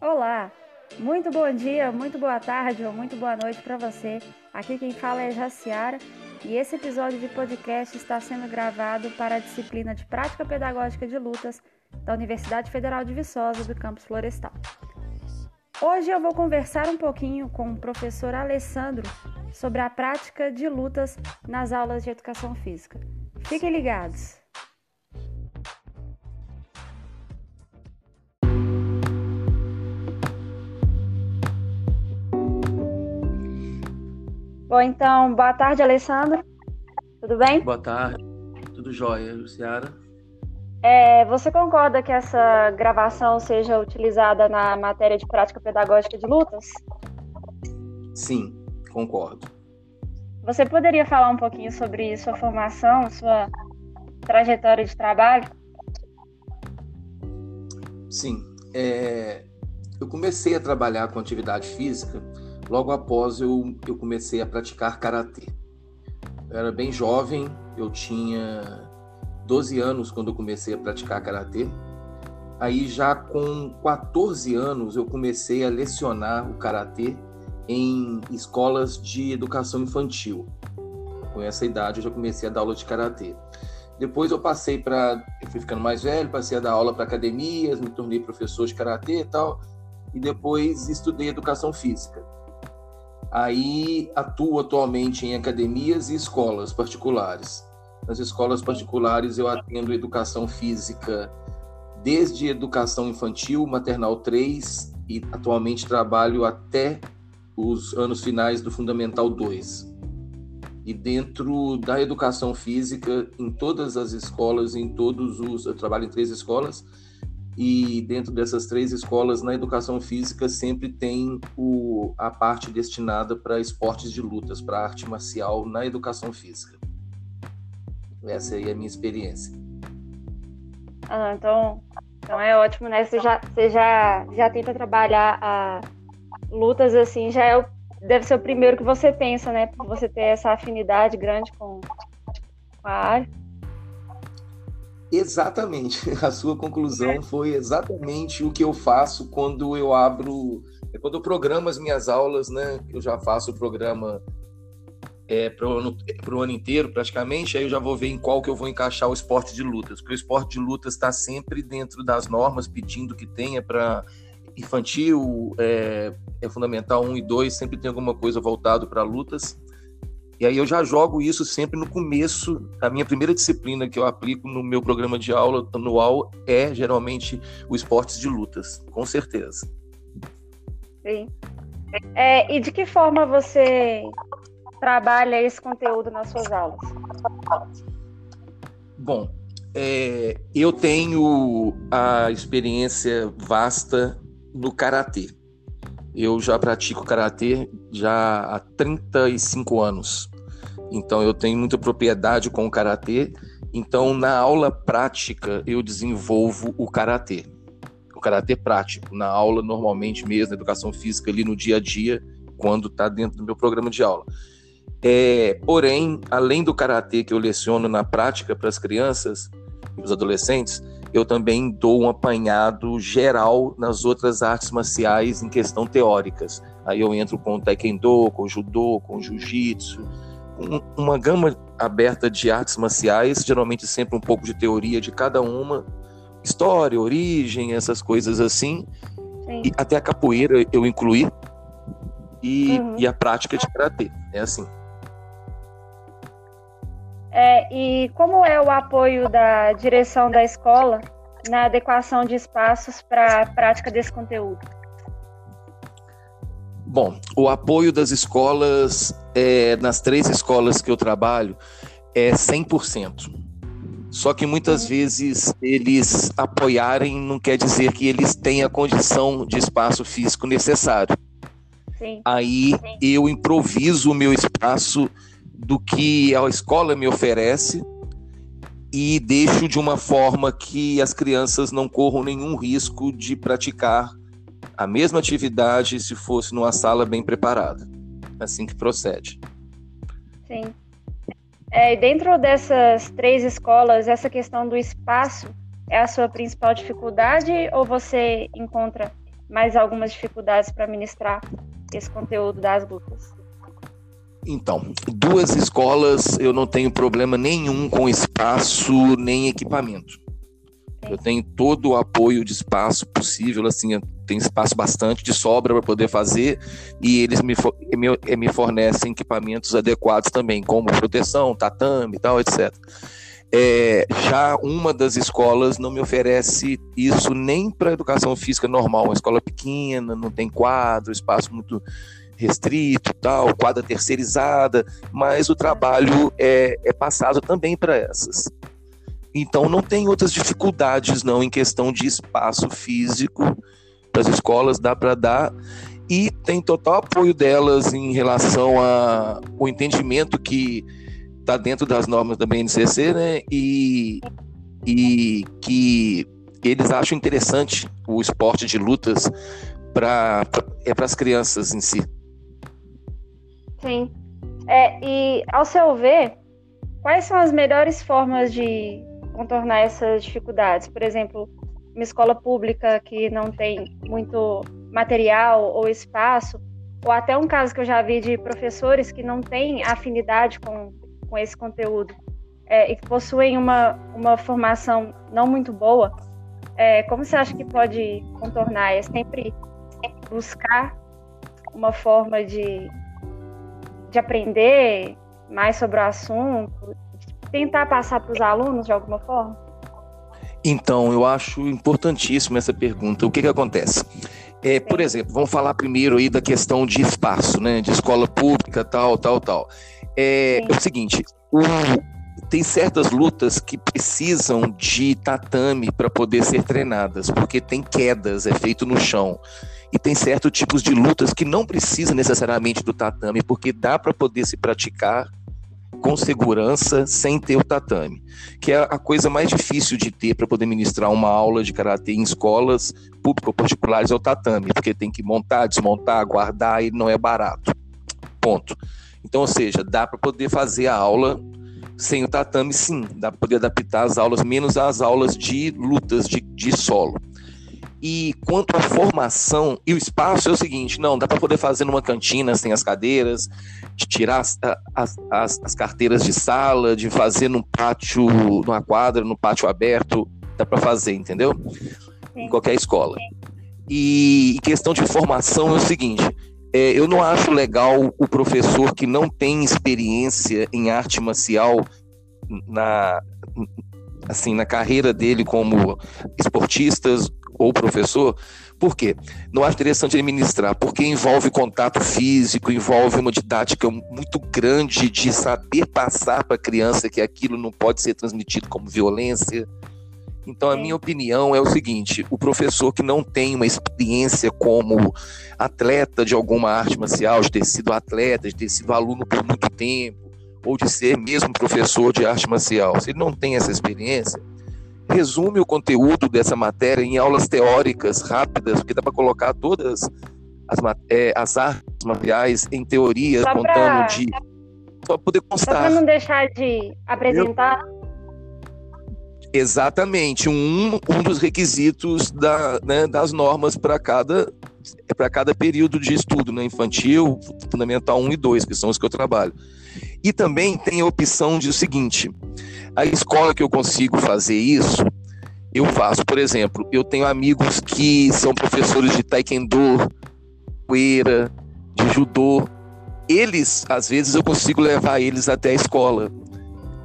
Olá, muito bom dia, muito boa tarde ou muito boa noite para você. Aqui quem fala é Jaciara e esse episódio de podcast está sendo gravado para a disciplina de Prática Pedagógica de Lutas da Universidade Federal de Viçosa do Campus Florestal. Hoje eu vou conversar um pouquinho com o professor Alessandro sobre a prática de lutas nas aulas de educação física. Fiquem ligados! Bom, então, boa tarde, Alessandro. Tudo bem? Boa tarde. Tudo jóia, Luciara? É, você concorda que essa gravação seja utilizada na matéria de prática pedagógica de lutas? Sim, concordo. Você poderia falar um pouquinho sobre sua formação, sua trajetória de trabalho? Sim. É, eu comecei a trabalhar com atividade física logo após eu, eu comecei a praticar karatê. Eu era bem jovem, eu tinha 12 anos quando eu comecei a praticar karatê. Aí já com 14 anos eu comecei a lecionar o karatê em escolas de educação infantil. Com essa idade eu já comecei a dar aula de karatê. Depois eu passei para, eu fui ficando mais velho, passei a dar aula para academias, me tornei professor de karatê e tal, e depois estudei educação física. Aí atuo atualmente em academias e escolas particulares. Nas escolas particulares eu atendo educação física desde educação infantil, maternal 3 e atualmente trabalho até os anos finais do fundamental 2. E dentro da educação física, em todas as escolas, em todos os, eu trabalho em três escolas, e dentro dessas três escolas, na educação física, sempre tem o, a parte destinada para esportes de lutas, para arte marcial na educação física. Essa aí é a minha experiência. Ah, então, então é ótimo, né? Você já, você já, já tenta trabalhar a lutas assim, já é o, deve ser o primeiro que você pensa, né? Porque você ter essa afinidade grande com, com a área. Exatamente. A sua conclusão é. foi exatamente o que eu faço quando eu abro, é quando eu programo as minhas aulas, né? Eu já faço o programa é, para o ano, ano, inteiro, praticamente, aí eu já vou ver em qual que eu vou encaixar o esporte de lutas, porque o esporte de lutas está sempre dentro das normas, pedindo que tenha para infantil, é, é, fundamental 1 e 2, sempre tem alguma coisa voltado para lutas. E aí eu já jogo isso sempre no começo. A minha primeira disciplina que eu aplico no meu programa de aula anual é geralmente o esportes de lutas, com certeza. Sim. É, e de que forma você trabalha esse conteúdo nas suas aulas? Bom, é, eu tenho a experiência vasta no karatê. Eu já pratico karatê já há 35 anos. Então eu tenho muita propriedade com o karatê. Então na aula prática eu desenvolvo o karatê. O karatê prático, na aula normalmente mesmo, na educação física ali no dia a dia, quando está dentro do meu programa de aula. É, porém, além do karatê que eu leciono na prática para as crianças e os adolescentes, eu também dou um apanhado geral nas outras artes marciais em questão teóricas. Aí eu entro com o taekwondo, com o judô, com o jiu-jitsu, uma gama aberta de artes marciais, geralmente sempre um pouco de teoria de cada uma, história, origem, essas coisas assim. Sim. E até a capoeira eu incluí e, uhum. e a prática de karatê. É assim. É, e como é o apoio da direção da escola na adequação de espaços para a prática desse conteúdo? Bom, o apoio das escolas, é, nas três escolas que eu trabalho, é 100%. Só que muitas vezes eles apoiarem não quer dizer que eles têm a condição de espaço físico necessário. Sim. Aí Sim. eu improviso o meu espaço do que a escola me oferece e deixo de uma forma que as crianças não corram nenhum risco de praticar a mesma atividade se fosse numa sala bem preparada. Assim que procede. Sim. É, dentro dessas três escolas, essa questão do espaço é a sua principal dificuldade ou você encontra mais algumas dificuldades para ministrar esse conteúdo das lutas? Então, duas escolas eu não tenho problema nenhum com espaço nem equipamento. Eu tenho todo o apoio de espaço possível, assim, tem espaço bastante de sobra para poder fazer e eles me, me, me fornecem equipamentos adequados também, como proteção, tatame e tal, etc. É, já uma das escolas não me oferece isso nem para educação física normal, uma escola pequena, não tem quadro, espaço muito restrito, tal, quadra terceirizada, mas o trabalho é, é passado também para essas. Então não tem outras dificuldades não em questão de espaço físico para as escolas, dá para dar e tem total apoio delas em relação ao entendimento que está dentro das normas da BNCC, né? E, e que eles acham interessante o esporte de lutas para é para as crianças em si. Sim. É, e ao seu ver, quais são as melhores formas de contornar essas dificuldades? Por exemplo, uma escola pública que não tem muito material ou espaço, ou até um caso que eu já vi de professores que não têm afinidade com, com esse conteúdo é, e que possuem uma, uma formação não muito boa, é, como você acha que pode contornar? É sempre, sempre buscar uma forma de, de aprender mais sobre o assunto, tentar passar para os alunos de alguma forma? Então, eu acho importantíssimo essa pergunta. O que, que acontece? É, por exemplo, vamos falar primeiro aí da questão de espaço, né? De escola pública, tal, tal, tal. É, é o seguinte, o, tem certas lutas que precisam de tatame para poder ser treinadas, porque tem quedas, é feito no chão. E tem certos tipos de lutas que não precisa necessariamente do tatame, porque dá para poder se praticar com segurança, sem ter o tatame, que é a coisa mais difícil de ter para poder ministrar uma aula de karatê em escolas públicas ou particulares é o tatame, porque tem que montar, desmontar, guardar e não é barato. Ponto. Então, ou seja, dá para poder fazer a aula sem o tatame, sim, dá para poder adaptar as aulas, menos as aulas de lutas de, de solo. E quanto à formação e o espaço é o seguinte, não, dá para poder fazer numa cantina sem as cadeiras, de tirar as, as, as, as, carteiras de sala, de fazer num pátio, numa quadra, no pátio aberto, dá para fazer, entendeu? Sim. Em qualquer escola. E, e questão de formação é o seguinte, é, eu não acho legal o professor que não tem experiência em arte marcial na assim na carreira dele como esportistas ou professor, por quê? Não acho interessante ele ministrar, porque envolve contato físico, envolve uma didática muito grande de saber passar para a criança que aquilo não pode ser transmitido como violência. Então, a minha opinião é o seguinte: o professor que não tem uma experiência como atleta de alguma arte marcial, de ter sido atleta, de ter sido aluno por muito tempo, ou de ser mesmo professor de arte marcial, se ele não tem essa experiência, resume o conteúdo dessa matéria em aulas teóricas rápidas, porque dá para colocar todas as, é, as artes materiais em teorias, só contando pra, de. Só poder constar. Só para não deixar de apresentar. Eu... Exatamente, um, um dos requisitos da, né, das normas para cada para cada período de estudo, né, infantil, fundamental 1 e 2, que são os que eu trabalho. E também tem a opção de o seguinte: a escola que eu consigo fazer isso, eu faço. Por exemplo, eu tenho amigos que são professores de taekwondo, poeira, de judô. Eles, às vezes, eu consigo levar eles até a escola.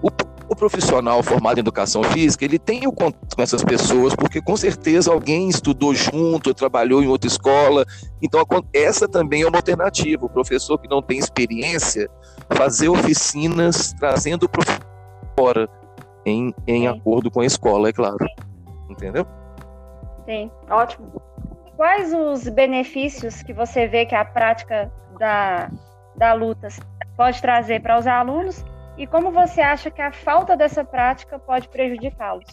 O, o profissional formado em educação física, ele tem o contato com essas pessoas, porque com certeza alguém estudou junto, trabalhou em outra escola. Então, essa também é uma alternativa. O professor que não tem experiência, fazer oficinas trazendo professor fora, em, em acordo com a escola, é claro. Entendeu? Sim, ótimo. Quais os benefícios que você vê que a prática da, da luta pode trazer para os alunos e como você acha que a falta dessa prática pode prejudicá-los?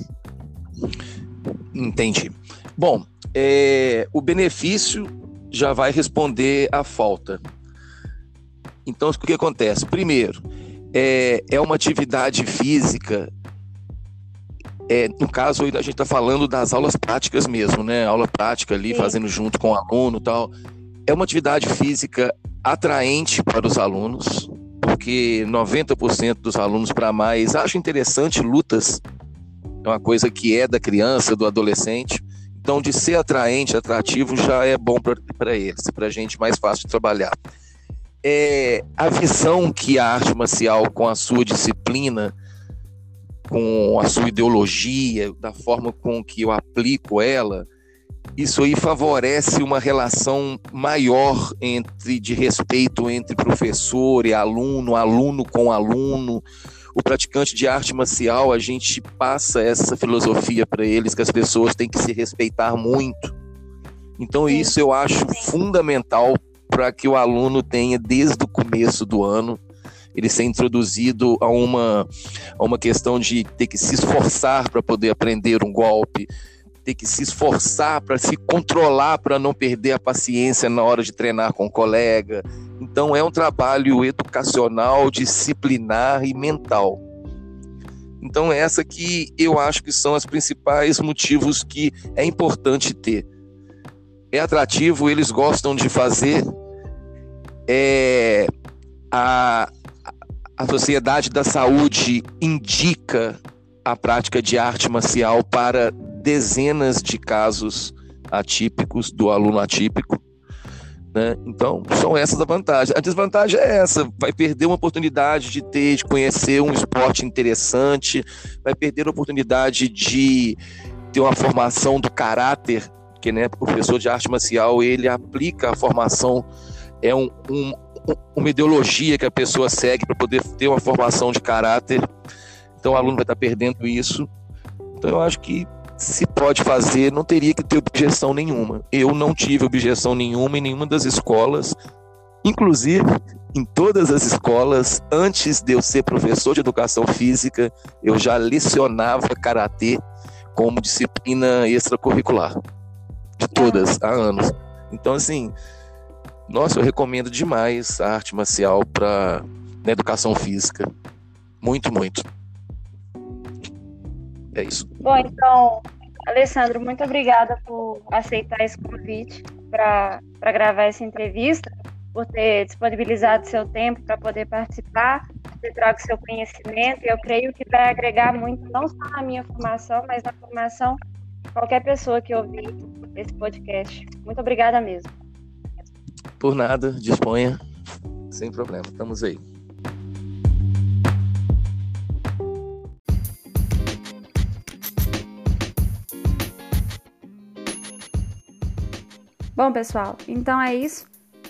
Entendi. Bom, é, o benefício já vai responder à falta. Então, o que acontece? Primeiro, é, é uma atividade física é, no caso, a gente está falando das aulas práticas mesmo, né? Aula prática ali, Sim. fazendo junto com o aluno tal. É uma atividade física atraente para os alunos, porque 90% dos alunos para mais acham interessante lutas. É uma coisa que é da criança, do adolescente. Então, de ser atraente, atrativo, já é bom para eles, para a gente mais fácil de trabalhar. É, a visão que a arte marcial, com a sua disciplina, com a sua ideologia, da forma com que eu aplico ela, isso aí favorece uma relação maior entre de respeito entre professor e aluno, aluno com aluno. O praticante de arte marcial, a gente passa essa filosofia para eles que as pessoas têm que se respeitar muito. Então isso eu acho fundamental para que o aluno tenha desde o começo do ano ele ser introduzido a uma, a uma questão de ter que se esforçar para poder aprender um golpe, ter que se esforçar para se controlar, para não perder a paciência na hora de treinar com o colega. Então, é um trabalho educacional, disciplinar e mental. Então, essa que eu acho que são os principais motivos que é importante ter. É atrativo, eles gostam de fazer. É, a, a Sociedade da Saúde indica a prática de arte marcial para dezenas de casos atípicos do aluno atípico. Né? Então, são essas as vantagens. A desvantagem é essa: vai perder uma oportunidade de ter, de conhecer um esporte interessante, vai perder a oportunidade de ter uma formação do caráter, que né, o professor de arte marcial ele aplica a formação, é um, um uma ideologia que a pessoa segue para poder ter uma formação de caráter. Então, o aluno vai estar perdendo isso. Então, eu acho que se pode fazer, não teria que ter objeção nenhuma. Eu não tive objeção nenhuma em nenhuma das escolas, inclusive em todas as escolas, antes de eu ser professor de educação física, eu já lecionava karatê como disciplina extracurricular. De todas, há anos. Então, assim, nossa, eu recomendo demais a arte marcial para na educação física. Muito, muito. É isso. Bom, então, Alessandro, muito obrigada por aceitar esse convite para gravar essa entrevista, por ter disponibilizado seu tempo para poder participar, ter trago seu conhecimento. Eu creio que vai agregar muito, não só na minha formação, mas na formação de qualquer pessoa que ouvir esse podcast. Muito obrigada mesmo. Por nada, disponha, sem problema. Estamos aí. Bom, pessoal, então é isso.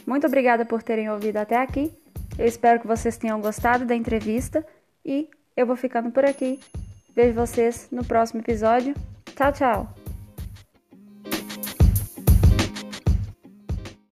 Muito obrigada por terem ouvido até aqui. Eu espero que vocês tenham gostado da entrevista e eu vou ficando por aqui. Vejo vocês no próximo episódio. Tchau, tchau!